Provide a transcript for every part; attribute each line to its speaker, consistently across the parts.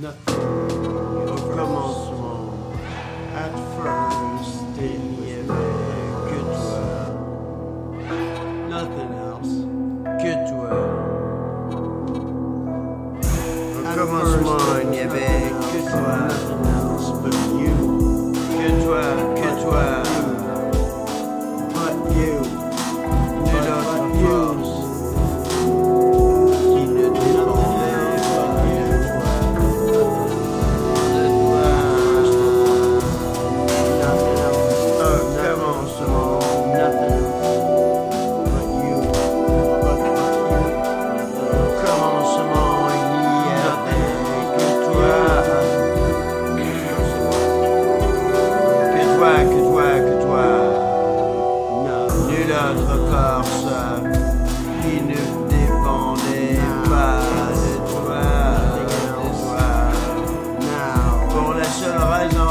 Speaker 1: nothing. Au commencement, at first, il n'y avait que toi. Nothing notre corps soit qui ne dépendait pas de toi, de toi. Pour la seule raison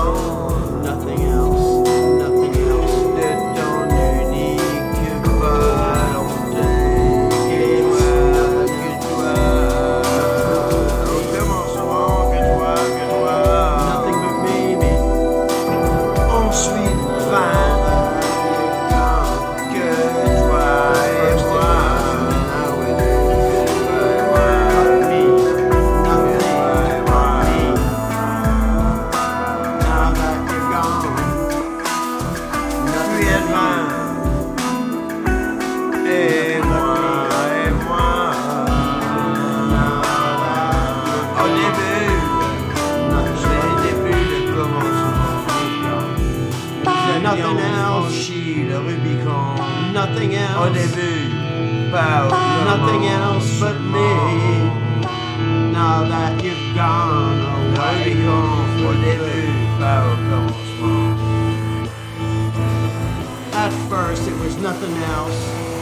Speaker 1: nothing else. She the Rubicon. Nothing else. Au début, pas Nothing else but me. Now that you've gone away. Rubicon, au début, pas At first, it was nothing else.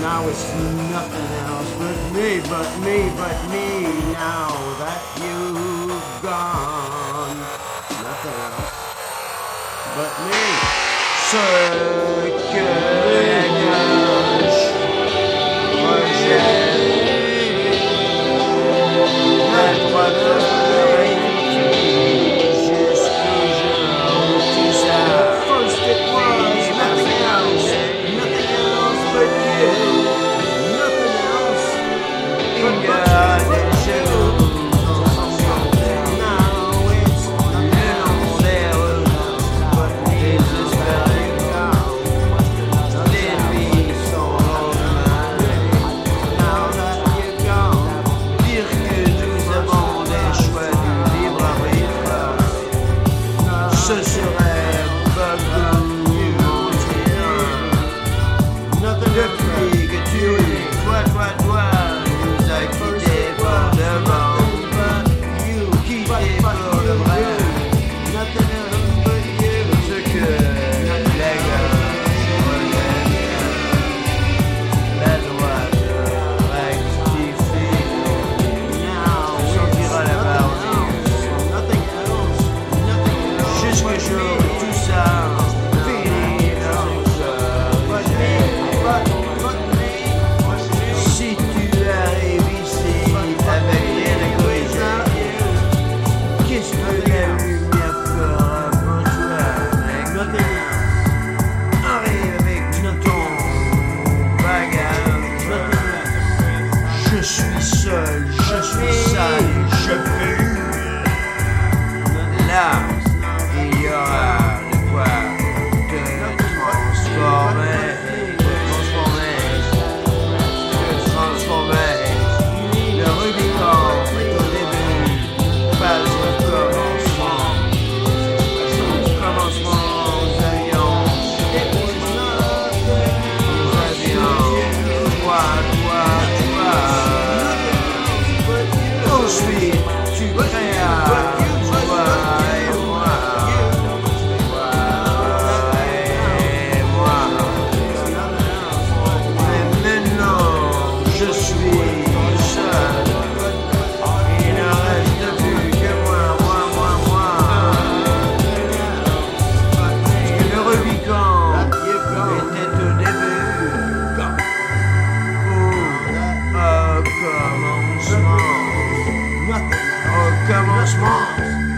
Speaker 1: Now it's nothing else but me, but me, but me. Now that you've gone, nothing else but me. Sir. de pied que tu what, what. suis sale, je. Là. Non.